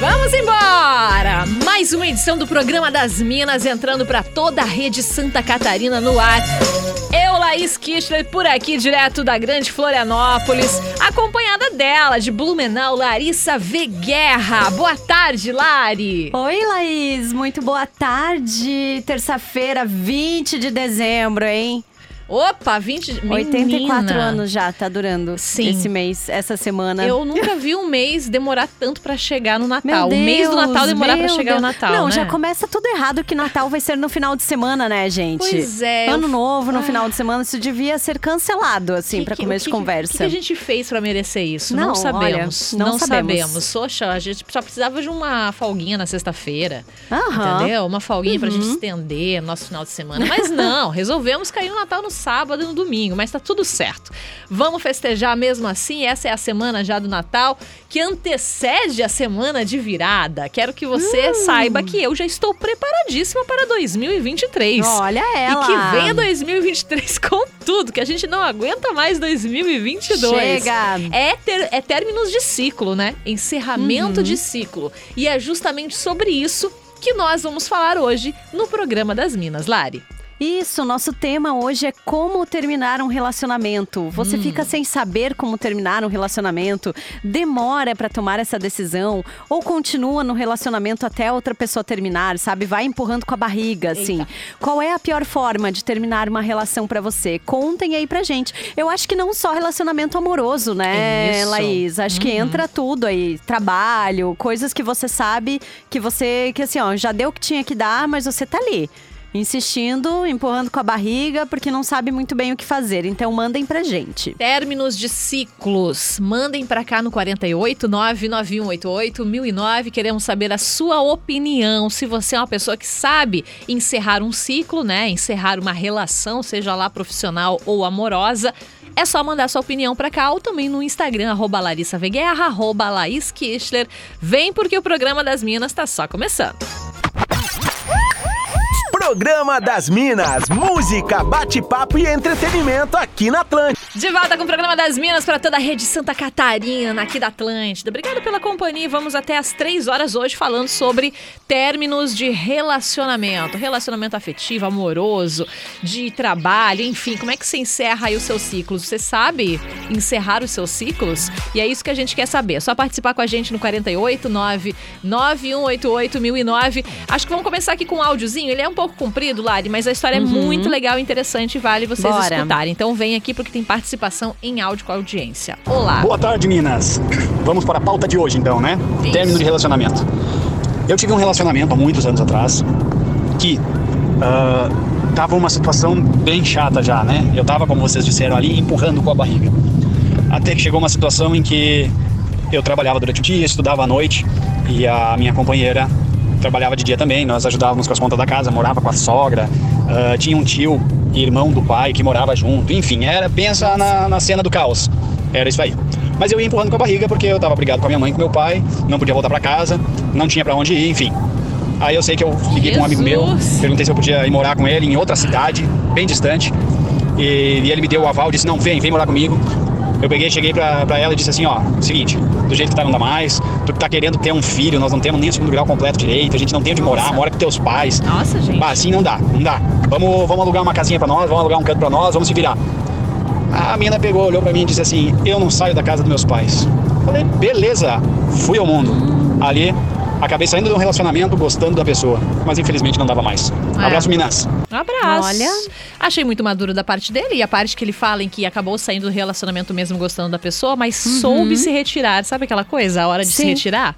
Vamos embora! Mais uma edição do programa das Minas entrando para toda a rede Santa Catarina no ar. Eu, Laís Kistler, por aqui, direto da Grande Florianópolis, acompanhada dela, de Blumenau, Larissa V. Guerra. Boa tarde, Lari! Oi, Laís, muito boa tarde. Terça-feira, 20 de dezembro, hein? Opa, 20... 84 Menina. anos já tá durando Sim. esse mês, essa semana. Eu nunca vi um mês demorar tanto pra chegar no Natal. Deus, o mês do Natal demorar pra meu chegar Deus. no Natal, Não, né? já começa tudo errado que Natal vai ser no final de semana, né, gente? Pois é. Ano novo, no Ah. final de semana, isso devia ser cancelado, assim, pra que- começo que- de conversa. O que, que a gente fez pra merecer isso? Não, Não, sabemos. olha, não sabemos. sabemos. Poxa, a gente só precisava de uma folguinha na sexta-feira. Entendeu? Uma folguinha pra Uhum. gente estender nosso final de semana. Mas não, resolvemos cair o Natal no sábado e no domingo. Mas tá tudo certo. Vamos festejar mesmo assim. Essa é a semana já do Natal, que antecede a semana de virada. Quero que você Hum. saiba que eu já estou preparadíssima para 2023. Olha ela. E que venha 2023 com tudo, que a gente não aguenta mais 2022. Chega. É, ter, é términos de ciclo, né? Encerramento de ciclo. E é justamente sobre isso que nós vamos falar hoje no programa das Minas, Lari. Isso, nosso tema hoje é como terminar um relacionamento. Você Hum. fica sem saber como terminar um relacionamento, demora pra tomar essa decisão ou continua no relacionamento até outra pessoa terminar, sabe? Vai empurrando com a barriga, assim. Eita. Qual é a pior forma de terminar uma relação pra você? Contem aí pra gente. Eu acho que não só relacionamento amoroso, né, Isso. Laís? Acho que Uhum. entra tudo aí, trabalho, coisas que você sabe que você que assim, ó, já deu o que tinha que dar, mas você tá ali insistindo, empurrando com a barriga, porque não sabe muito bem o que fazer. Então mandem pra gente. Términos de ciclos. Mandem pra cá no 48 99188 1009. Queremos saber a sua opinião. Se você é uma pessoa que sabe encerrar um ciclo, né? Encerrar uma relação, seja lá profissional ou amorosa. É só mandar sua opinião pra cá ou também no Instagram, arroba Larissa Veguerra, arroba Laís Kistler. Vem porque o programa das Minas tá só começando. Programa das Minas, música, bate-papo e entretenimento aqui na Atlântida. De volta com o programa das Minas para toda a rede Santa Catarina, aqui da Atlântida. Obrigada pela companhia. Vamos até às três horas hoje falando sobre términos de relacionamento. Relacionamento afetivo, amoroso, de trabalho, enfim. Como é que você encerra aí os seus ciclos? Você sabe encerrar os seus ciclos? E é isso que a gente quer saber. É só participar com a gente no 48 9 9188 1009. Acho que vamos começar aqui com um áudiozinho. Ele é um pouco comprido, Lari, mas a história é muito legal e interessante e vale vocês Bora. escutarem. Então vem aqui porque tem participação em áudio com a audiência. Olá. Boa tarde, Minas. Vamos para a pauta de hoje, então, né? Isso. Término de relacionamento. Eu tive um relacionamento há muitos anos atrás que ah, tava uma situação bem chata já, né? Eu tava, como vocês disseram ali, empurrando com a barriga. Até que chegou uma situação em que eu trabalhava durante o dia, estudava à noite e a minha companheira trabalhava de dia também. Nós ajudávamos com as contas da casa, morava com a sogra, ah, tinha um tio, irmão do pai, que morava junto. Enfim, era pensa na, na cena do caos. Era isso aí. Mas eu ia empurrando com a barriga porque eu tava brigado com a minha mãe e com meu pai, não podia voltar para casa, não tinha para onde ir, enfim. Aí eu sei que eu liguei com um amigo meu, Jesus! perguntei se eu podia ir morar com ele em outra cidade, bem distante. E, e ele me deu o aval, disse: Não, vem, vem morar comigo. Eu peguei, cheguei pra, pra ela e disse assim: Ó, seguinte, do jeito que tá não dá mais, tu tá querendo ter um filho, nós não temos nem o segundo grau completo direito, a gente não tem onde morar, mora com teus pais. Nossa, gente. Bah, assim não dá, não dá. Vamos, vamos alugar uma casinha pra nós, vamos alugar um canto pra nós, vamos se virar. A menina pegou, olhou pra mim e disse assim: Eu não saio da casa dos meus pais. Falei, beleza, fui ao mundo. Ali, acabei saindo de um relacionamento gostando da pessoa, mas infelizmente não dava mais. É. Abraço, Minas. Um abraço. Olha. Achei muito maduro da parte dele e a parte que ele fala em que acabou saindo do relacionamento mesmo gostando da pessoa, mas soube se retirar. Sabe aquela coisa? A hora de se Sim. retirar?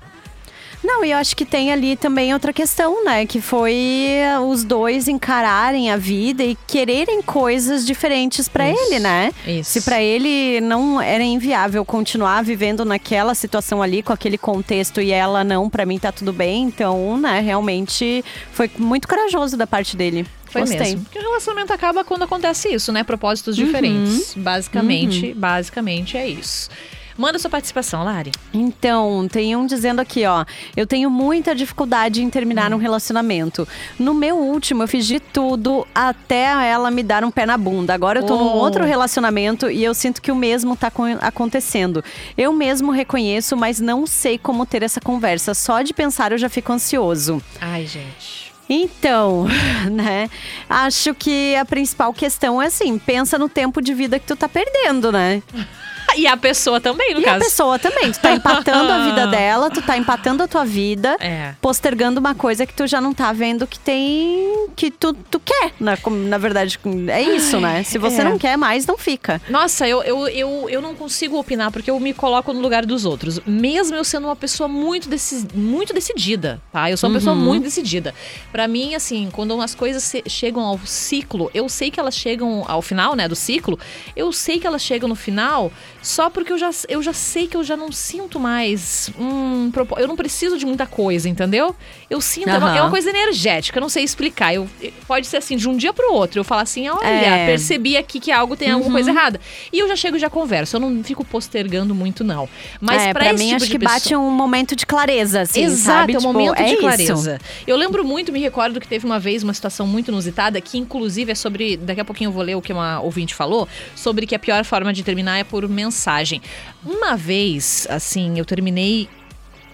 Não, e eu acho que tem ali também outra questão, né? Que foi os dois encararem a vida e quererem coisas diferentes pra Isso, ele, né? isso. Se pra ele não era inviável continuar vivendo naquela situação ali, com aquele contexto, e ela não, pra mim tá tudo bem. Então, né, realmente foi muito corajoso da parte dele. Foi Gostei. mesmo. Porque o relacionamento acaba quando acontece isso, né? Propósitos diferentes. Basicamente, basicamente é isso. Manda sua participação, Lari. Então, tem um dizendo aqui, ó. Eu tenho muita dificuldade em terminar um relacionamento. No meu último, eu fiz de tudo até ela me dar um pé na bunda. Agora eu tô num Oh. outro relacionamento e eu sinto que o mesmo tá co- acontecendo. Eu mesmo reconheço, mas não sei como ter essa conversa. Só de pensar eu já fico ansioso. Ai, gente. Então, né? Acho que a principal questão é assim, pensa no tempo de vida que tu tá perdendo, né? E a pessoa também, no e caso. a pessoa também, tu tá empatando a vida dela, tu tá empatando a tua vida, É. postergando uma coisa que tu já não tá vendo que tem que tu, tu quer, na, como- na verdade, é isso, né? Se você é. não quer mais, não fica. Nossa, eu, eu, eu, eu não consigo opinar porque eu me coloco no lugar dos outros. Mesmo eu sendo uma pessoa muito, deci muito decidida, tá? Eu sou uma pessoa muito decidida. Pra mim, assim, quando as coisas chegam ao ciclo, eu sei que elas chegam ao final, né, do ciclo. Eu sei que elas chegam no final só porque eu já, eu já sei que eu já não sinto mais. Propo- eu não preciso de muita coisa, entendeu? Eu sinto. É, uma, é uma coisa energética, eu não sei explicar. Eu, pode ser assim, de um dia pro outro. Eu falo assim, olha, É. percebi aqui que algo tem alguma coisa errada. E eu já chego e já converso. Eu não fico postergando muito, não. Mas é, pra, mim, tipo acho que pessoa- bate um momento de clareza, assim, Exato, sabe? é um Tipo, momento é de isso. clareza. Eu lembro muito, me recordo que teve uma vez uma situação muito inusitada, que inclusive é sobre. Daqui a pouquinho eu vou ler o que uma ouvinte falou, sobre que a pior forma de terminar é por mensagem. Uma vez, assim, eu terminei.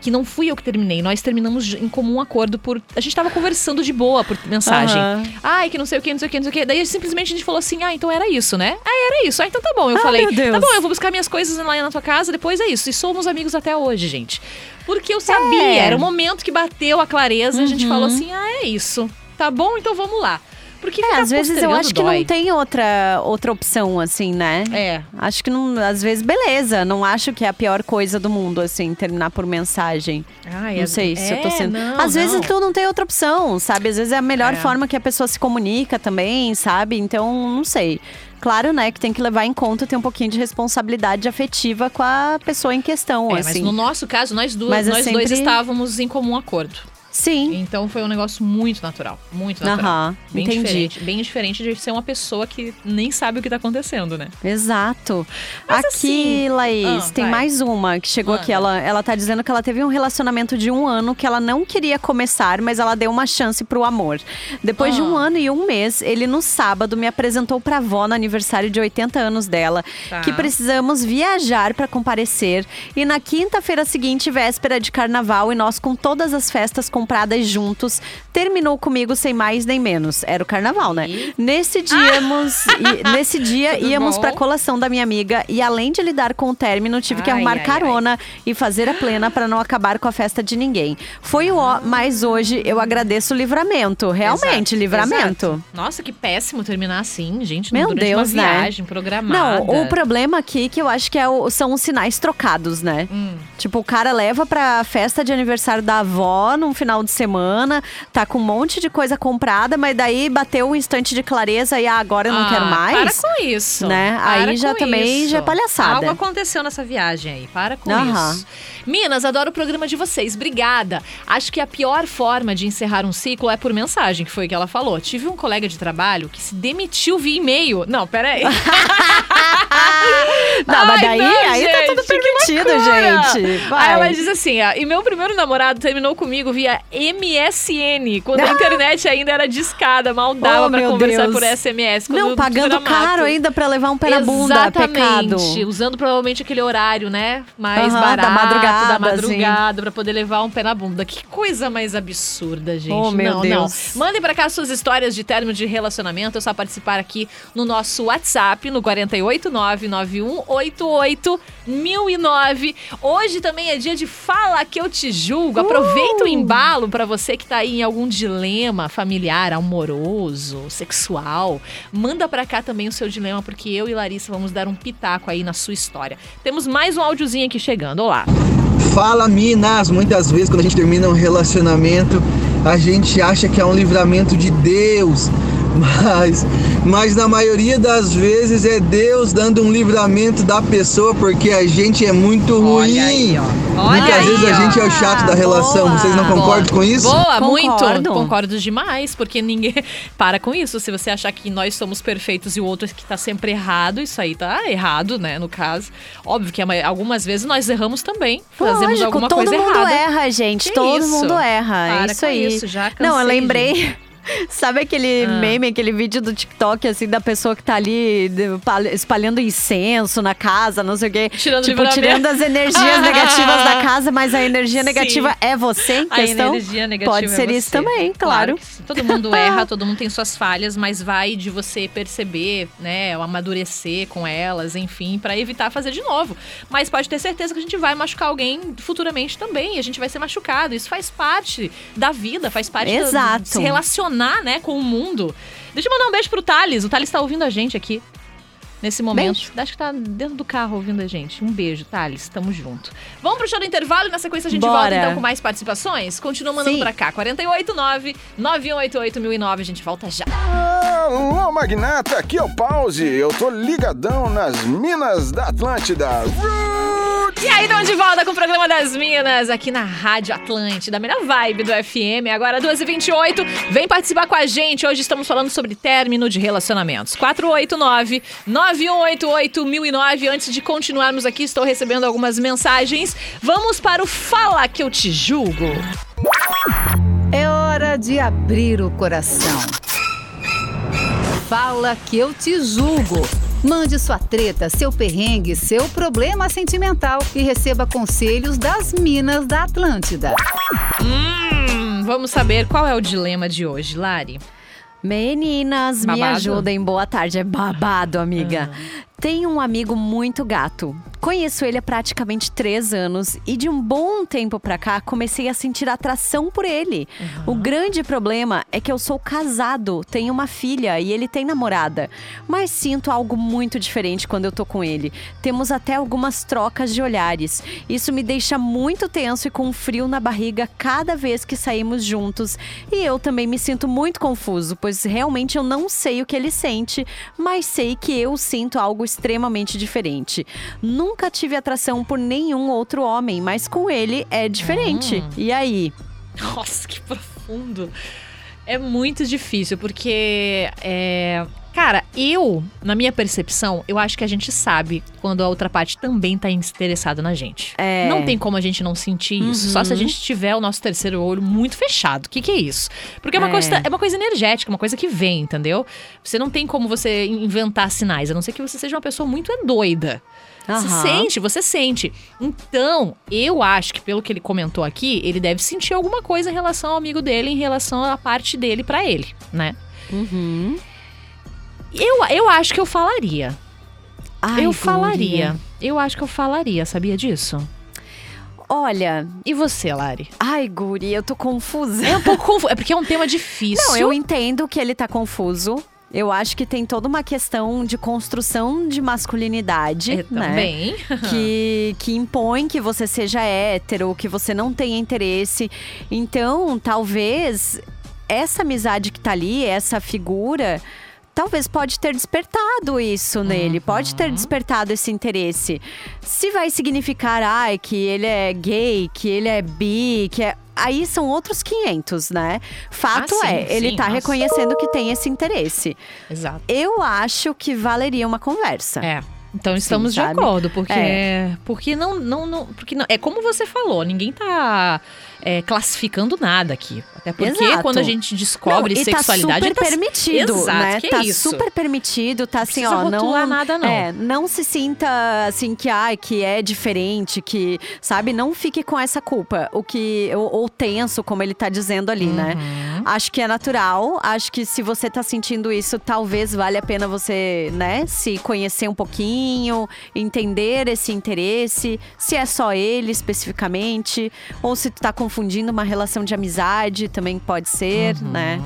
Que não fui eu que terminei, nós terminamos em comum acordo por. A gente tava conversando de boa por mensagem. Aham. Ai, que não sei o que, não sei o que, não sei o que. Daí simplesmente a gente falou assim: ah, então era isso, né? Ah, era isso. Ah, então tá bom. Eu Ah, falei: tá bom, eu vou buscar minhas coisas lá na tua casa, depois é isso. E somos amigos até hoje, gente. Porque eu sabia, É. era o momento que bateu a clareza, a gente Uhum. falou assim: ah, é isso. Tá bom, então vamos lá. Porque É, ficar às vezes eu acho que dói. não tem outra, outra opção, assim, né? É. Acho que não, às vezes, beleza. Não acho que é a pior coisa do mundo, assim, terminar por mensagem. Ai, Não é- sei se eu tô é, sendo. não, Às vezes não. tu não tem outra opção, sabe? Às vezes é a melhor É. forma que a pessoa se comunica também, sabe? Então, não sei. Claro, né, que tem que levar em conta ter um pouquinho de responsabilidade afetiva com a pessoa em questão, É, mas assim. no nosso caso, nós, duas, Mas é nós dois sempre- estávamos em comum acordo. Sim. Então foi um negócio muito natural. Muito natural. Bem entendi. diferente. Bem diferente de ser uma pessoa que nem sabe o que tá acontecendo, né? Exato. Mas aqui, assim- Laís, Ah, tem vai. mais uma que chegou aqui. Ela, ela tá dizendo que ela teve um relacionamento de um ano que ela não queria começar, mas ela deu uma chance pro amor. Depois de um Ah. ano e um mês, ele no sábado me apresentou pra avó no aniversário de 80 anos dela, Tá. que precisamos viajar pra comparecer. E na quinta-feira seguinte, véspera de carnaval, e nós com todas as festas compradas juntos, terminou comigo sem mais nem menos. Era o carnaval, né? E? Nesse dia, íamos- e- nesse dia Tudo íamos bom? pra colação da minha amiga e além de lidar com o término, tive que Ai, arrumar ai, carona e fazer a plena pra não acabar com a festa de ninguém. Foi o ó, mas hoje eu agradeço o livramento, realmente, Exato, livramento. exato. Nossa, que péssimo terminar assim, gente. Meu Deus, uma né? viagem programada. Não, o problema aqui que eu acho que é o- são os sinais trocados, né? Hum. Tipo, o cara leva pra festa de aniversário da avó num final de semana, tá com um monte de coisa comprada, mas daí bateu um instante de clareza e ah, agora eu não Ah, quero mais. Para com isso. Né? Para Aí já também isso. já é palhaçada. Algo aconteceu nessa viagem aí. Para com Aham. isso. Minas, adoro o programa de vocês. Obrigada. Acho que a pior forma de encerrar um ciclo é por mensagem, que foi o que ela falou. Tive um colega de trabalho que se demitiu via e-mail. Não, peraí. Não, mas daí, não, aí tá tudo gente, que permitido, loucura. gente. Aí Vai. ela diz assim: e meu primeiro namorado terminou comigo via MSN, quando a internet ainda era discada, mal dava Oh, pra conversar Deus. por SMS. Não, tudo pagando caro ainda pra levar um pé na bunda, Exatamente, pecado. usando provavelmente aquele horário, né? Mais barato, da madrugada, da madrugada, pra poder levar um pé na bunda. Que coisa mais absurda, gente. Oh, meu não, Deus. não. Mandem pra cá suas histórias de término de relacionamento. É só participar aqui no nosso WhatsApp, no 489-9188-1009. Hoje também é dia de Fala Que Eu Te Julgo. Aproveita o Uh! embalo pra você que tá aí em algum dilema familiar, amoroso, sexual. Manda pra cá também o seu dilema, porque eu e Larissa vamos dar um pitaco aí na sua história. Temos mais um áudiozinho aqui chegando. Olá. Fala Minas, muitas vezes quando a gente termina um relacionamento, a gente acha que é um livramento de Deus, mas mas na maioria das vezes é Deus dando um livramento da pessoa porque a gente é muito ruim. Olha aí, ó. Olha Muitas aí, vezes a ó. gente é o chato da relação. Boa. Vocês não concordam com isso? Boa, muito. Concordo. Concordo demais, porque ninguém. Para com isso. Se você achar que nós somos perfeitos e o outro que tá sempre errado, isso aí tá errado, né? No caso. Óbvio que algumas vezes nós erramos também. Fazemos Lógico, alguma todo coisa mundo errada. erra, gente. Que todo isso? mundo erra. Para é isso com aí. isso, já Não, eu cansei lembrei. Sabe aquele Ah. meme, aquele vídeo do TikTok, assim, da pessoa que tá ali espalhando incenso na casa, não sei o quê. Tirando tipo, tirando as energias negativas da casa, mas a energia negativa é você em A questão? energia negativa Pode é ser isso você. também, claro. sim. todo mundo erra, todo mundo tem suas falhas, mas vai de você perceber, né, amadurecer com elas, enfim, pra evitar fazer de novo. Mas pode ter certeza que a gente vai machucar alguém futuramente também, e a gente vai ser machucado. Isso faz parte da vida, faz parte Exato. de se relacionar, né, com o mundo. Deixa eu mandar um beijo pro Thales. O Thales tá ouvindo a gente aqui. Nesse momento. Beijo. Acho que tá dentro do carro ouvindo a gente. Um beijo, Thales. Tamo junto. Vamos pro show do intervalo e na sequência a gente Bora. volta então com mais participações? Continua mandando Sim. pra cá. 489 9188 1009. A gente volta já. Alô, magnata, aqui é o Pause. Eu tô ligadão nas minas da Atlântida. Roots! E aí, estamos de volta com o programa das Minas aqui na Rádio Atlântida, a melhor vibe do FM. Agora 2h28. Vem participar com a gente. Hoje estamos falando sobre término de relacionamentos. 489 9188 1009. Antes de continuarmos aqui, estou recebendo algumas mensagens. Vamos para o Fala que eu te julgo. É hora de abrir o coração. Fala que eu te julgo. Mande sua treta, seu perrengue, seu problema sentimental e receba conselhos das Minas da Atlântida. Hum, vamos saber qual é o dilema de hoje, Lari. Meninas, me Babado? ajudem. Boa tarde. É babado, amiga. Tenho um amigo muito gato. Conheço ele há praticamente três anos e de um bom tempo pra cá comecei a sentir atração por ele. O grande problema é que eu sou casado, tenho uma filha e ele tem namorada. Mas sinto algo muito diferente quando eu tô com ele. Temos até algumas trocas de olhares. Isso me deixa muito tenso e com um frio na barriga cada vez que saímos juntos. E eu também me sinto muito confuso, pois realmente eu não sei o que ele sente, mas sei que eu sinto algo extremamente diferente. Nunca tive atração por nenhum outro homem, mas com ele é diferente. E aí? Nossa, que profundo. É muito difícil, porque é. Cara, eu, na minha percepção, eu acho que a gente sabe quando a outra parte também tá interessada na gente. É. Não tem como a gente não sentir isso. Só se a gente tiver o nosso terceiro olho muito fechado. O que, que é isso? Porque é uma, É. Coisa, é uma coisa energética, uma coisa que vem, entendeu? Você não tem como você inventar sinais, a não ser que você seja uma pessoa muito doida. Você Aham. sente, você sente. Então, eu acho que pelo que ele comentou aqui, ele deve sentir alguma coisa em relação ao amigo dele, em relação à parte dele pra ele, né? Uhum. Eu, eu acho que eu falaria. Ai, eu falaria. Eu acho que eu falaria, sabia disso? Olha, E você, Lari? ai, Guri, eu tô confusa. É um pouco confuso. É porque é um tema difícil. Não, eu entendo que ele tá confuso. Eu acho que tem toda uma questão de construção de masculinidade, É, né? também. que, que impõe que você seja hétero, que você não tenha interesse. Então, talvez essa amizade que tá ali, essa figura, talvez pode ter despertado isso nele, pode ter despertado esse interesse. Se vai significar, ai, que ele é gay, que ele é bi, que é. Aí são outros 500, né? Fato Ah, sim, é, ele sim, tá nossa. reconhecendo que tem esse interesse. Exato. Eu acho que valeria uma conversa. É. Então estamos de sabe? acordo, porque É. porque não não, não porque não, é como você falou, ninguém tá é, classificando nada aqui. Até porque Exato. quando a gente descobre Não, e sexualidade tá super permitido, Exato, né? tá super permitido, tá assim, precisa ó, não nada, não. É, não se sinta assim que ai, que é diferente, que, sabe, não fique com essa culpa, o que ou, ou tenso, como ele tá dizendo ali, né? Uhum. Acho que é natural, acho que se você tá sentindo isso, talvez valha a pena você, né, se conhecer um pouquinho, entender esse interesse, se é só ele especificamente, ou se tu tá confundindo uma relação de amizade, também pode ser, né?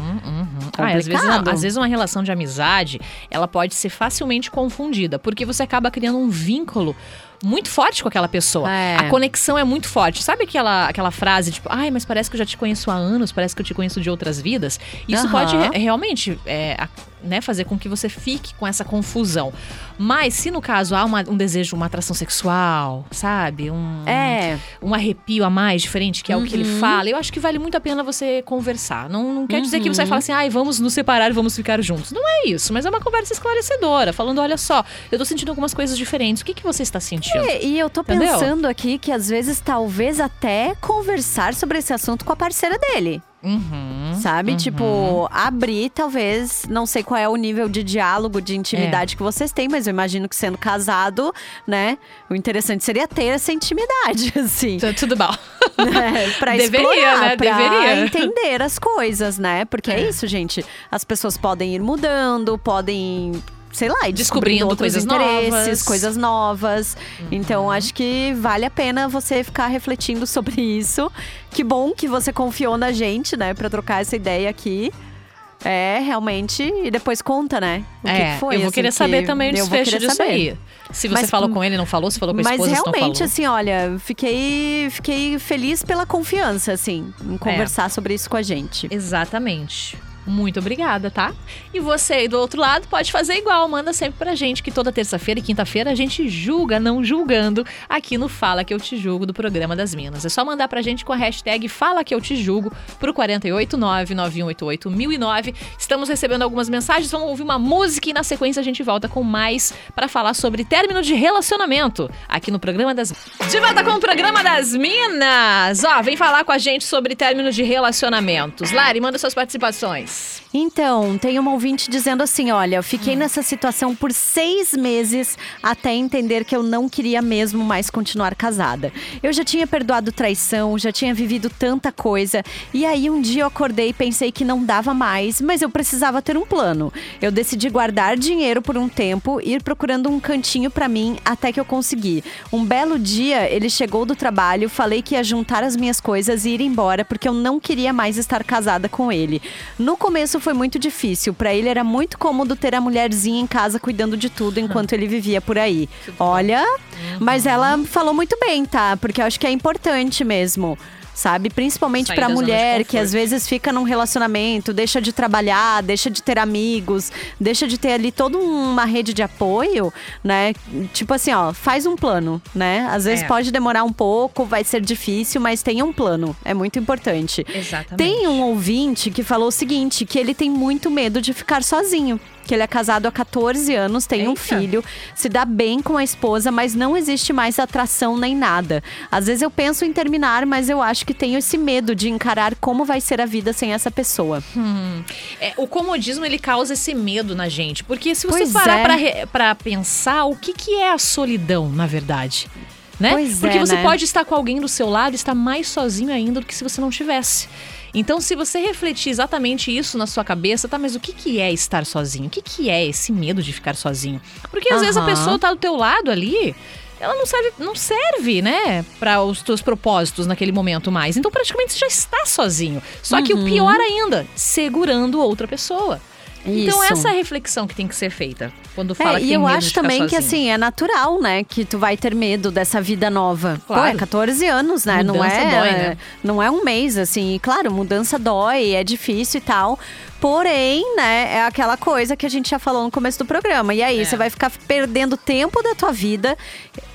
Ah, às, vezes, às vezes uma relação de amizade, ela pode ser facilmente confundida, porque você acaba criando um vínculo muito forte com aquela pessoa. É. A conexão é muito forte. Sabe aquela, aquela frase, tipo, ai, mas parece que eu já te conheço há anos, parece que eu te conheço de outras vidas? Isso Aham. pode re- realmente é, né, fazer com que você fique com essa confusão. Mas se no caso há uma- um desejo, uma atração sexual, sabe? Um, É. um arrepio a mais diferente, que é o que ele Uhum. fala, eu acho que vale muito a pena você conversar. Não, não quer dizer que Uhum. você vai falar assim, ai, vamos nos separar e vamos ficar juntos. Não é isso, mas é uma conversa esclarecedora, falando, olha só, eu tô sentindo algumas coisas diferentes. O que, que você está sentindo? É, E eu tô Entendeu? pensando aqui que às vezes, talvez até conversar sobre esse assunto com a parceira dele. Uhum, Sabe? uhum. Tipo, abrir, talvez. Não sei qual é o nível de diálogo, de É. intimidade que vocês têm, mas eu imagino que sendo casado, né? O interessante seria ter essa intimidade, assim. Tu- Tudo bom. né? Pra Deveria, explorar, né? pra Deveria. entender as coisas, né? Porque é. É. isso, gente. As pessoas podem ir mudando, podem. Sei lá, ir Descobrindo descobrindo coisas interesses, novas. Uhum. coisas novas. Então, acho que vale a pena você ficar refletindo sobre isso. Que bom que você confiou na gente, né, Pra trocar essa ideia aqui. É, realmente. E depois conta, né? O que é, que foi. eu vou assim, querer que saber também o desfecho disso saber. aí. Se você Mas- falou com ele, não falou, se falou com a Mas esposa, não realmente, assim, olha, fiquei, fiquei feliz pela confiança, assim, É. em conversar sobre isso com a gente. Exatamente. Muito obrigada, tá? E você aí do outro lado pode fazer igual, manda sempre pra gente que toda terça-feira e quinta-feira a gente julga, não julgando, aqui no Fala Que Eu Te Julgo do programa das Minas. É só mandar pra gente com a hashtag Fala Que Eu Te Julgo pro 489-9188-1009. Estamos recebendo algumas mensagens, vamos ouvir uma música e na sequência a gente volta com mais pra falar sobre término de relacionamento aqui no programa das De volta com o programa das Minas! Ó, vem falar com a gente sobre término de relacionamentos. Lari, manda suas participações. Então, tem uma ouvinte dizendo assim: olha, eu fiquei nessa situação por seis meses até entender que eu não queria mesmo mais continuar casada. Eu já tinha perdoado traição, já tinha vivido tanta coisa, e aí um dia eu acordei e pensei que não dava mais, mas eu precisava ter um plano. Eu decidi guardar dinheiro por um tempo, ir procurando um cantinho pra mim até que eu consegui. Um belo dia, ele chegou do trabalho, falei que ia juntar as minhas coisas e ir embora porque eu não queria mais estar casada com ele. No começo foi muito difícil, Pra ele era muito cômodo ter a mulherzinha em casa cuidando de tudo enquanto ele vivia por aí. Olha, mas ela falou muito bem, tá? Porque eu acho que é importante mesmo. Sabe? Principalmente de mulher que às vezes fica num relacionamento, deixa de trabalhar, deixa de ter amigos, deixa de ter ali toda uma rede de apoio, né? Tipo assim, ó, faz um plano, né? Às vezes É. pode demorar um pouco, vai ser difícil, mas tenha um plano. É muito importante. Exatamente. Tem um ouvinte que falou o seguinte: que ele tem muito medo de ficar sozinho. Que ele é casado há 14 anos, tem um Eita. filho, se dá bem com a esposa, mas não existe mais atração nem nada. Às vezes eu penso em terminar, mas eu acho que tenho esse medo de encarar como vai ser a vida sem essa pessoa. É, o comodismo ele causa esse medo na gente, porque se você Pois parar é. pra re- pra pensar, o que, que é a solidão, na verdade? Né? Pois porque é, você né? pode estar com alguém do seu lado e estar mais sozinho ainda do que se você não tivesse. Então, se você refletir exatamente isso na sua cabeça, tá, mas o que, que é estar sozinho? O que, que é esse medo de ficar sozinho? Porque às vezes a pessoa tá do teu lado ali, ela não serve, não serve, né, para os teus propósitos naquele momento mais. Então, praticamente você já está sozinho. Só que o Uhum. pior ainda, segurando outra pessoa. Então, Isso. essa é a reflexão que tem que ser feita quando fala É, que e tem eu acho também que assim, é natural, né? Que tu vai ter medo dessa vida nova. Pô, Claro. é 14 anos, né? não Mudança é, dói, né? não é um mês, assim. E, claro, mudança dói, é difícil e tal. Porém, né, é aquela coisa que a gente já falou no começo do programa. E aí, É. você vai ficar perdendo tempo da tua vida,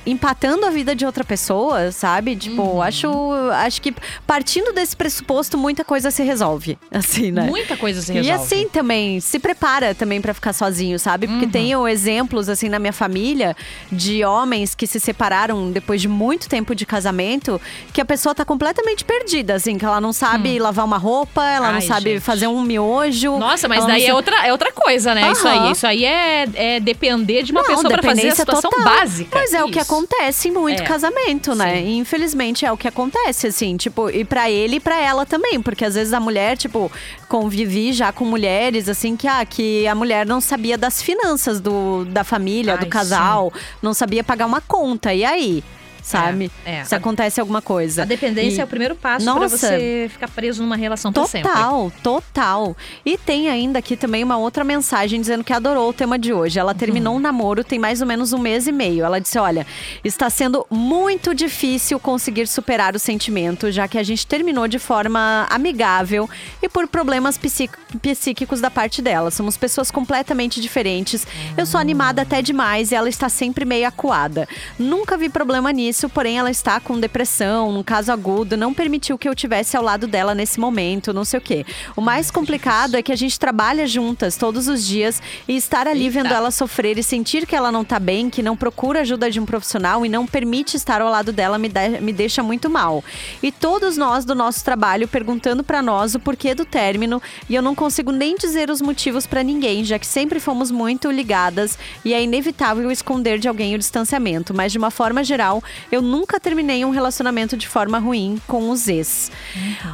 empatando a vida de outra pessoa, sabe? Tipo, Uhum. acho, acho que partindo desse pressuposto, muita coisa se resolve. Assim, né? Muita coisa se resolve. E assim também, se prepara também pra ficar sozinho, sabe? Porque Uhum. Tenho exemplos, assim, na minha família de homens que se separaram depois de muito tempo de casamento, que a pessoa tá completamente perdida, assim, que ela não sabe lavar uma roupa, ela não Hum. Ai, sabe gente. fazer um miojo. Nossa, mas não daí é outra, é outra coisa, né? Isso aí. Isso aí é, é depender de uma Não, pessoa pra fazer a situação total. básica. Mas é o que Isso. acontece em muito É. casamento, né? E, infelizmente é o que acontece, assim, tipo, e pra ele e pra ela também, porque às vezes a mulher, tipo, convivi já com mulheres, assim, que, ah, que a mulher não sabia das finanças do, da família, Ai, do casal, não sabia pagar uma conta. E aí? Sabe? É, é. Se acontece alguma coisa. A dependência E- é o primeiro passo pra Nossa. você ficar preso numa relação pra sempre. Total, total. E tem ainda aqui também uma outra mensagem dizendo que adorou o tema de hoje. Ela terminou Uhum. um namoro tem mais ou menos um mês e meio. Ela disse: Olha, está sendo muito difícil conseguir superar o sentimento, já que a gente terminou de forma amigável e por problemas psí- psíquicos da parte dela. Somos pessoas completamente diferentes. Eu sou animada até demais e ela está sempre meio acuada. Nunca vi problema nisso, porém ela está com depressão, num caso agudo, não permitiu que eu tivesse ao lado dela nesse momento, não sei o quê. O mais complicado é que a gente trabalha juntas todos os dias e estar ali Eita. vendo ela sofrer e sentir que ela não tá bem, que não procura ajuda de um profissional e não permite estar ao lado dela me, de- me deixa muito mal. E todos nós do nosso trabalho perguntando pra nós o porquê do término e eu não consigo nem dizer os motivos pra ninguém, já que sempre fomos muito ligadas e é inevitável esconder de alguém o distanciamento, mas de uma forma geral, eu nunca terminei um relacionamento de forma ruim com os ex.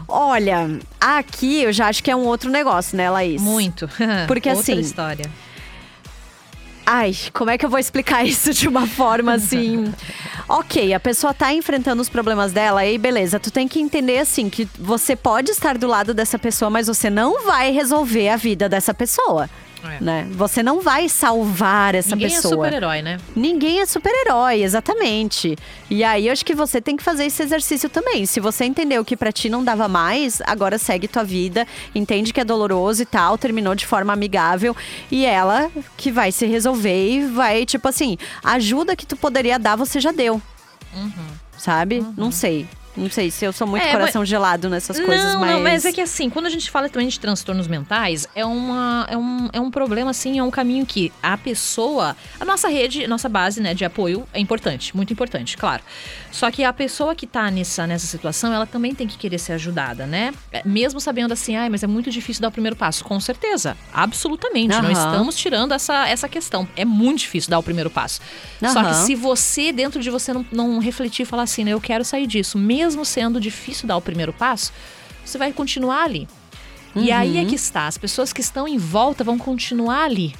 Olha, aqui eu já acho que é um outro negócio, né, Laís? Muito. Porque Outra assim, história. Ai, como é que eu vou explicar isso de uma forma assim? ok, a pessoa tá enfrentando os problemas dela, aí beleza, tu tem que entender assim que você pode estar do lado dessa pessoa, mas você não vai resolver a vida dessa pessoa. É. Né? Você não vai salvar essa Ninguém pessoa. é super-herói, né? Ninguém é super-herói, exatamente. E aí eu acho que você tem que fazer esse exercício também. Se você entendeu que pra ti não dava mais, agora segue tua vida, entende que é doloroso e tal, terminou de forma amigável e ela que vai se resolver e vai tipo assim, a ajuda que tu poderia dar você já deu. Sabe? Não sei. Não sei se eu sou muito É, coração gelado nessas coisas, não, mas não, mas é que assim, quando a gente fala também de transtornos mentais, é, uma, é, um, é um problema, assim, é um caminho que a pessoa. A nossa rede, a nossa base né, de apoio é importante, muito importante, claro. Só que a pessoa que tá nessa, nessa situação, ela também tem que querer ser ajudada, né? É, Mesmo sabendo assim, ai, mas é muito difícil dar o primeiro passo. Com certeza, absolutamente. Não Aham. estamos tirando essa, essa questão. É muito difícil dar o primeiro passo. Só que se você, dentro de você, não, não refletir e falar assim, né, eu quero sair disso, mesmo sendo difícil dar o primeiro passo, você vai continuar ali. E aí é que está, as pessoas que estão em volta vão continuar ali,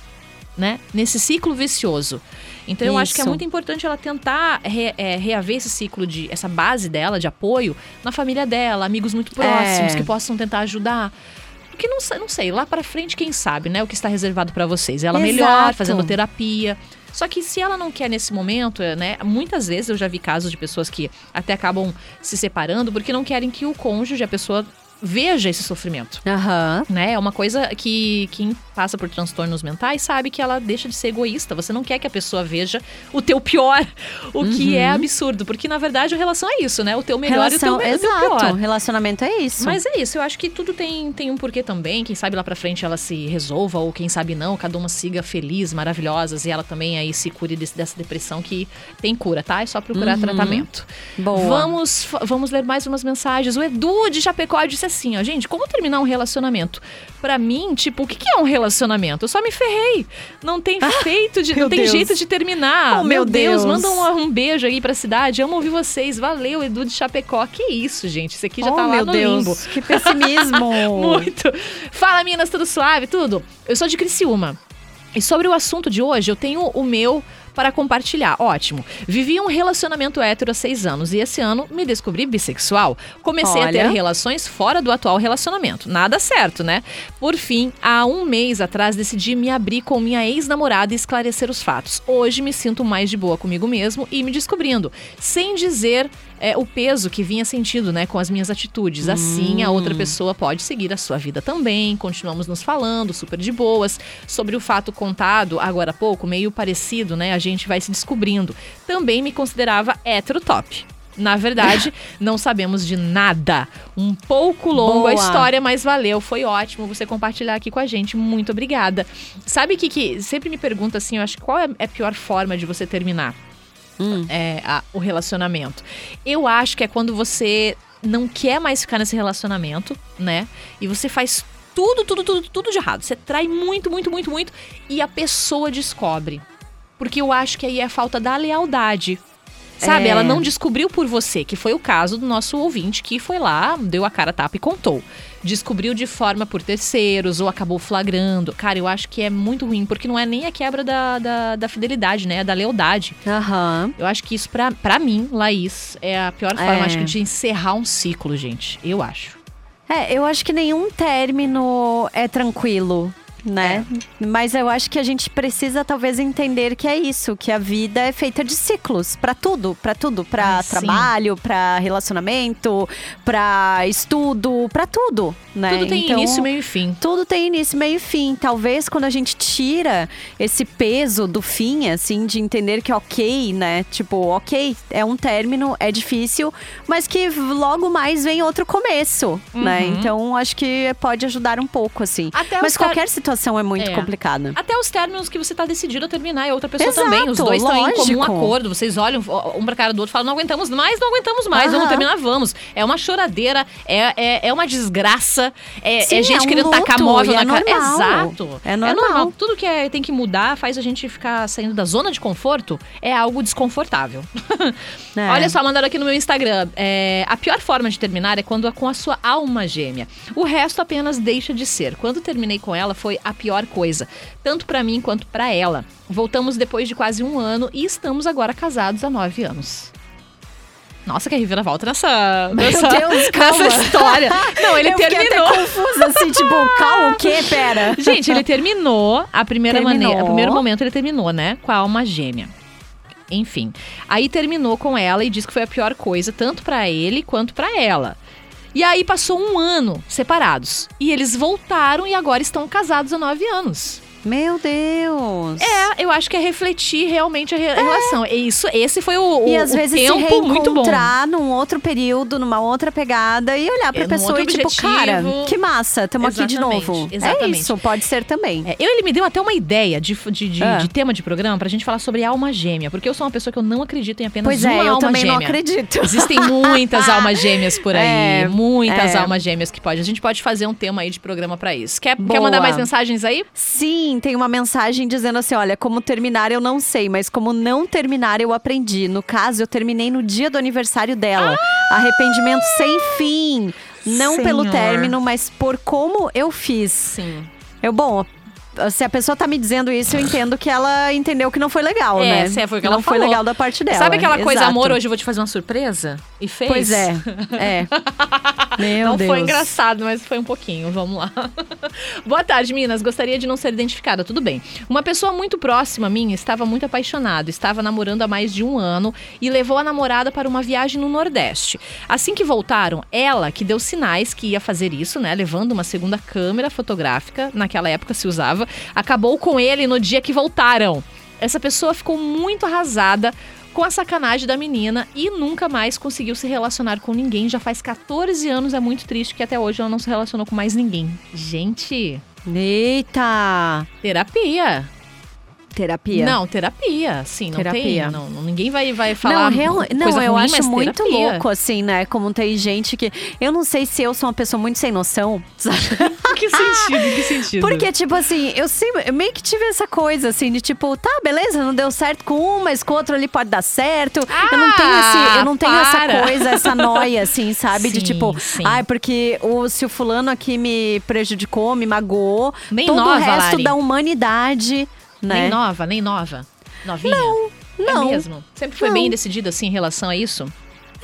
né? Nesse ciclo vicioso. Então eu acho que é muito importante ela tentar re- é, reaver esse ciclo de essa base dela de apoio na família dela, amigos muito próximos É. que possam tentar ajudar. Porque não, sei- não sei, lá pra frente quem sabe, né, o que está reservado pra vocês. Ela melhor, Exato. fazendo terapia. Só que se ela não quer nesse momento, é, né? Muitas vezes eu já vi casos de pessoas que até acabam se separando porque não querem que o cônjuge, a pessoa, veja esse sofrimento. Aham. Né? É uma coisa que quem passa por transtornos mentais sabe que ela deixa de ser egoísta. Você não quer que a pessoa veja o teu pior, o que é absurdo. Porque, na verdade, a relação é isso, né? O teu melhor Relação, e o teu, o teu exato. pior. Relacionamento é isso. Mas é isso, eu acho que tudo tem, tem um porquê também. Quem sabe lá pra frente ela se resolva, ou quem sabe não, cada uma siga feliz, maravilhosas, e ela também aí se cure desse- dessa depressão que tem cura, tá? É só procurar tratamento. Boa. Vamos, vamos ler mais umas mensagens. O Edu de Chapecó disse assim, ó, gente, como terminar um relacionamento? Pra mim, tipo, o que que é um relacionamento? Eu só me ferrei. Não tem feito de, não meu tem Deus. jeito de terminar. Oh, meu Deus. Manda um, um beijo aí pra cidade. Amo ouvir vocês. Valeu, Edu de Chapecó. Que isso, gente? Isso aqui já oh, tá lá meu no Deus, limbo. que pessimismo. Muito. Fala, Minas, tudo suave? Tudo? Eu sou de Criciúma. E sobre o assunto de hoje, eu tenho o meu para compartilhar. Ótimo. Vivi um relacionamento hétero há seis anos e esse ano me descobri bissexual. Comecei a ter Olha. relações fora do atual relacionamento. Nada certo, né? Por fim, há um mês atrás decidi me abrir com minha ex-namorada e esclarecer os fatos. Hoje me sinto mais de boa comigo mesmo e me descobrindo, sem dizer é, o peso que vinha sentido, né, com as minhas atitudes. Assim, a outra pessoa pode seguir a sua vida também. Continuamos nos falando, super de boas. Sobre o fato contado agora há pouco, meio parecido, né? A gente vai se descobrindo. Também me considerava hétero top. Na verdade, não sabemos de nada. Um pouco longo a história, mas valeu. Foi ótimo você compartilhar aqui com a gente. Muito obrigada. Sabe o que, que sempre me pergunta assim, eu acho qual é a pior forma de você terminar? É, a- o relacionamento. Eu acho que é quando você não quer mais ficar nesse relacionamento, né? E você faz tudo, tudo, tudo, tudo de errado. Você trai muito, muito, muito, muito. E a pessoa descobre. Porque eu acho que aí é a falta da lealdade. Sabe? É. Ela não descobriu por você, que foi o caso do nosso ouvinte que foi lá, deu a cara a tapa e contou. Descobriu de forma por terceiros ou acabou flagrando. Cara, eu acho que é muito ruim, porque não é nem a quebra da, da, da fidelidade, né? É da lealdade. Aham. Eu acho que isso, pra, pra mim, Laís, é a pior forma, É. acho que, de encerrar um ciclo, gente. Eu acho. É, eu acho que nenhum término é tranquilo. Né? Mas eu acho que a gente precisa talvez entender que é isso, que a vida é feita de ciclos, Pra tudo, pra tudo, Pra Ah, trabalho, pra relacionamento, pra estudo, pra tudo, né? Tudo tem Então, início, meio e fim. tudo tem início, meio e fim. Talvez quando a gente tira esse peso do fim, assim, de entender que ok, né? Tipo, ok, é um término, é difícil, mas que logo mais vem outro começo, né? Uhum. Então acho que pode ajudar um pouco, assim. Até mas qualquer situação é muito É. complicada. Até os términos que você tá decidido a terminar e a outra pessoa Exato, também. Os dois estão em comum acordo. Vocês olham um pra cara do outro e falam: não aguentamos mais, não aguentamos mais, vamos Aham. terminar, vamos. É uma choradeira, é, é, é uma desgraça, é, Sim, é gente é um querendo tacar luto, móvel e na é cara. normal. Exato. É normal. Tudo que é- tem que mudar faz a gente ficar saindo da zona de conforto é algo desconfortável. É. Olha só, mandaram aqui no meu Instagram. é, a pior forma de terminar é quando é com a sua alma gêmea. O resto apenas deixa de ser. Quando terminei com ela foi a pior coisa, tanto pra mim quanto pra ela. Voltamos depois de quase um ano e estamos agora casados há nove anos. Nossa, que reviravolta nessa, nessa, Deus, calma. nessa história. Não, ele eu terminou. até confusa, assim, tipo, calma, o quê? Pera. Gente, ele terminou a primeira Terminou. maneira. O primeiro momento ele terminou, né? Com a alma gêmea. Enfim. Aí terminou com ela e disse que foi a pior coisa, tanto pra ele quanto pra ela. E aí passou um ano separados. E eles voltaram e agora estão casados há nove anos. Meu Deus. É, eu acho que é refletir realmente a re- relação. E Isso, esse foi o, o, E às vezes se tempo muito bom. reencontrar num outro período, numa outra pegada e olhar pra É, pessoa e outro tipo, objetivo. cara, que massa, tamo aqui de Exatamente, novo. É exatamente. isso, pode ser também. É, eu, ele me deu até uma ideia de, de, de, Ah. de tema de programa pra gente falar sobre alma gêmea. Porque eu sou uma pessoa que eu não acredito em apenas Pois uma é, eu alma também gêmea. não acredito. Existem muitas almas gêmeas por aí. É, muitas é. almas gêmeas que pode. A gente pode fazer um tema aí de programa pra isso. Quer, quer mandar mais mensagens aí? Sim, tem uma mensagem dizendo assim: olha, como terminar eu não sei, mas como não terminar eu aprendi. No caso, eu terminei no dia do aniversário dela. Arrependimento sem fim. Não pelo Senhor. término, mas por como eu fiz. Sim. Eu, bom, se a pessoa tá me dizendo isso, eu entendo que ela entendeu que não foi legal, É, né? se foi o que não ela foi falou. legal da parte dela. Sabe aquela coisa, exato. amor, hoje eu vou te fazer uma surpresa? E fez? Pois é, é. Meu não Deus. foi engraçado, mas foi um pouquinho. Vamos lá. Boa tarde, Minas. Gostaria de não ser identificada. Tudo bem. Uma pessoa muito próxima a mim estava muito apaixonado. Estava namorando há mais de um ano e levou a namorada para uma viagem no Nordeste. Assim que voltaram, ela, que deu sinais que ia fazer isso, né? Levando uma segunda câmera fotográfica, naquela época se usava, acabou com ele no dia que voltaram. Essa pessoa ficou muito arrasada com a sacanagem da menina e nunca mais conseguiu se relacionar com ninguém. Já faz 14 anos, é muito triste que até hoje ela não se relacionou com mais ninguém. Gente, Eita! terapia. Terapia. Não, terapia. Sim, não Terapia. tem. Não, ninguém vai, vai falar. não, real- não, eu acho muito terapia. louco, assim, né? Como tem gente que. Eu não sei se eu sou uma pessoa muito sem noção, sabe? Que sentido? Em que sentido? Porque, tipo assim, eu, sempre, eu meio que tive essa coisa, assim, de tipo, tá, beleza, não deu certo com um, mas com o outro ali pode dar certo. eu não tenho, esse, eu não tenho essa coisa, essa noia, assim, sabe? de Sim, tipo, sim. ai, porque o, se o fulano aqui me prejudicou, me magoou, Nem todo nova, o resto Lari. da humanidade, né? Nem nova, nem nova. Novinha? Não, não. É mesmo? Sempre foi Não. bem decidido assim em relação a isso?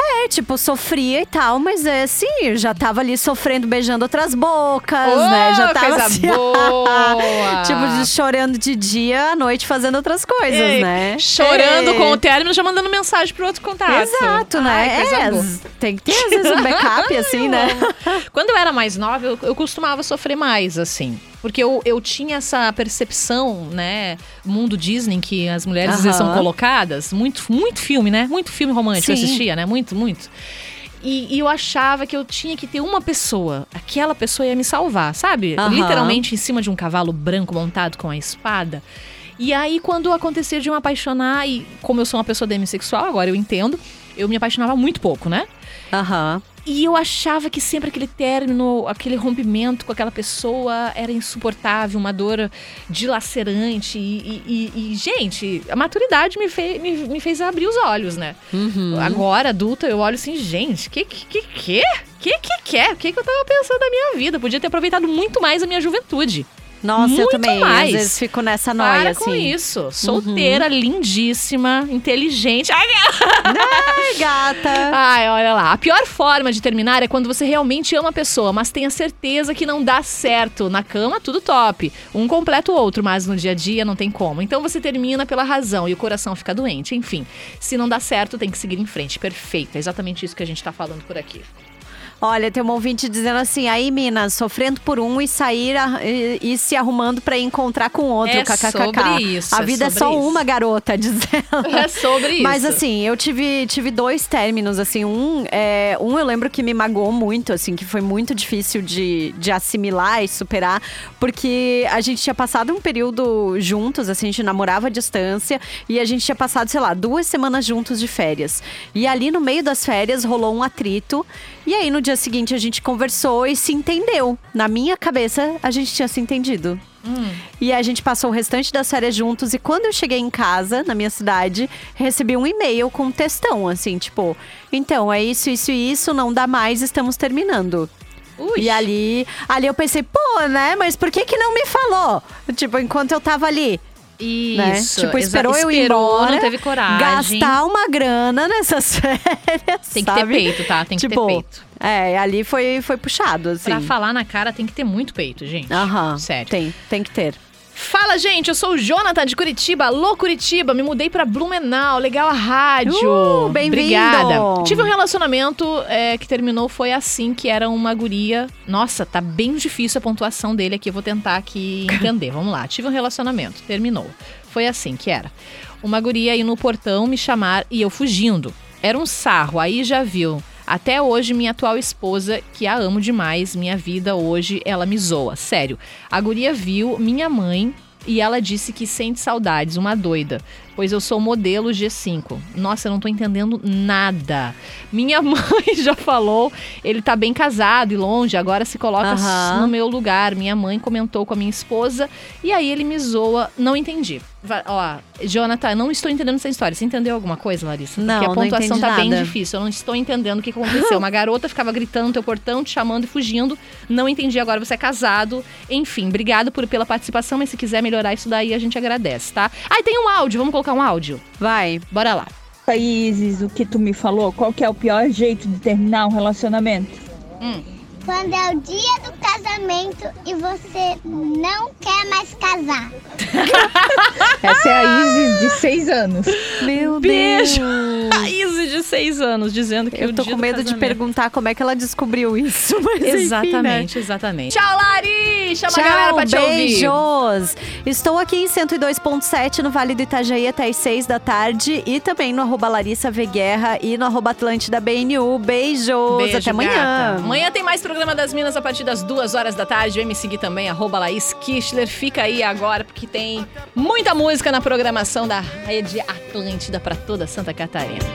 É, tipo, sofria e tal, mas é assim, já tava ali sofrendo, beijando outras bocas, Ô, né? Já tava coisa assim, boa! tipo, chorando de dia, à noite fazendo outras coisas, Ei, né? Chorando Ei. com o término, já mandando mensagem pro outro contato. Exato, né? Ai, É, tem que ter, às vezes, um backup, assim, né? Quando eu era mais nova, eu, eu costumava sofrer mais, assim. Porque eu, eu tinha essa percepção, né? Mundo Disney, que as mulheres às vezes são colocadas. Muito, muito filme, né? Muito filme romântico eu Sim. assistia, né? Muito, muito. E, e eu achava que eu tinha que ter uma pessoa. Aquela pessoa ia me salvar, sabe? Aham. Literalmente em cima de um cavalo branco montado com a espada. E aí, quando acontecia de eu me apaixonar, e como eu sou uma pessoa demissexual, agora eu entendo, eu me apaixonava muito pouco, né? Aham. E eu achava que sempre aquele término, aquele rompimento com aquela pessoa era insuportável, uma dor dilacerante. E, e- e- e, gente, a maturidade me, fe- me, me fez abrir os olhos, né? Agora, adulta, eu olho assim, gente, que que que que? Que que que é? O que que eu tava pensando da minha vida? Podia ter aproveitado muito mais a minha juventude. Nossa, eu Muito também. mais. Às vezes fico nessa noia, Para assim. com isso. Solteira, lindíssima, inteligente. Ai, Ai, gata. Ai, olha lá. A pior forma de terminar é quando você realmente ama a pessoa, mas tem a certeza que não dá certo. Na cama, tudo top. Um completa o outro, mas no dia a dia não tem como. Então você termina pela razão e o coração fica doente. Enfim, se não dá certo, tem que seguir em frente. Perfeito. É exatamente isso que a gente tá falando por aqui. Olha, tem um ouvinte dizendo assim, aí, Minas, sofrendo por um e sair a- e, e se arrumando pra encontrar com outro, É sobre isso, A é vida é sobre só isso. uma garota, diz ela. É sobre isso. Mas assim, eu tive, tive dois términos, assim, um, é, um eu lembro que me magoou muito, assim, que foi muito difícil de, de assimilar e superar, porque a gente tinha passado um período juntos, assim, a gente namorava à distância, e a gente tinha passado, sei lá, duas semanas juntos de férias. E ali no meio das férias rolou um atrito, e aí no dia seguinte a gente conversou e se entendeu. Na minha cabeça, a gente tinha se entendido. E a gente passou o restante das férias juntos. E quando eu cheguei em casa, na minha cidade, recebi um e-mail com um textão, assim, tipo, então, é isso, isso e isso, não dá mais, estamos terminando. Ui. E ali, ali eu pensei, pô, né? Mas por que que não me falou? Tipo, enquanto eu tava ali, né? Isso. Tipo, exa- esperou eu ir embora. não teve coragem. Gastar uma grana nessas férias, Tem que ter sabe? peito, tá? Tem que tipo, ter peito. É, ali foi, foi puxado, assim. Pra falar na cara tem que ter muito peito, gente. Aham, Sério. Tem, tem que ter. Fala, gente, eu sou o Jonathan de Curitiba. Alô, Curitiba, me mudei pra Blumenau. Legal a rádio. Uh, bem-vindo. Obrigada. Tive um relacionamento é, que terminou, foi assim, que era uma guria... Nossa, tá bem difícil a pontuação dele aqui, eu vou tentar aqui entender. Vamos lá. Tive um relacionamento, terminou. Foi assim que era. Uma guria aí no portão me chamar e eu fugindo. Era um sarro, aí já viu. Até hoje, minha atual esposa, que a amo demais, minha vida hoje, ela me zoa. Sério. A guria viu minha mãe e ela disse que sente saudades, uma doida. Pois eu sou modelo G5. Nossa, eu não tô entendendo nada. Minha mãe já falou, ele tá bem casado e longe, agora se coloca Aham. no meu lugar. Minha mãe comentou com a minha esposa e aí ele me zoa. Não entendi. Ó, Jonathan, não estou entendendo essa história. Você entendeu alguma coisa, Larissa? Não, Porque a não pontuação entendi tá bem nada. difícil. Eu não estou entendendo o que aconteceu. Uma garota ficava gritando no teu portão, te chamando e fugindo. Não entendi agora, você é casado. Enfim, obrigado por, pela participação, mas se quiser melhorar isso daí, a gente agradece, tá? Ah, e tem um áudio, vamos colocar um áudio. Vai. Bora lá. Isis, o que tu me falou, qual que é o pior jeito de terminar um relacionamento? Quando é o dia do casamento e você não quer mais casar. Essa é a Isis de seis anos. Meu Beijo. Deus. A Izzy de seis anos dizendo que Eu o tô dia com do medo de casamento- perguntar como é que ela descobriu isso. Mas enfim, né? Exatamente, exatamente. Tchau, Lari! Chama Tchau, a galera pra te ouvir. beijos! Estou aqui em 102.7 no Vale do Itajaí até as 6 da tarde e também no arroba Larissa V Guerra e no arroba Atlântida BNU. Beijos! Beijo, até amanhã! gata. Amanhã tem mais programa das Minas a partir das duas horas da tarde. Vem me seguir também, arroba Laís Kichler. Fica aí agora, porque tem muita música na programação da Rede Atlântida para toda Santa Catarina.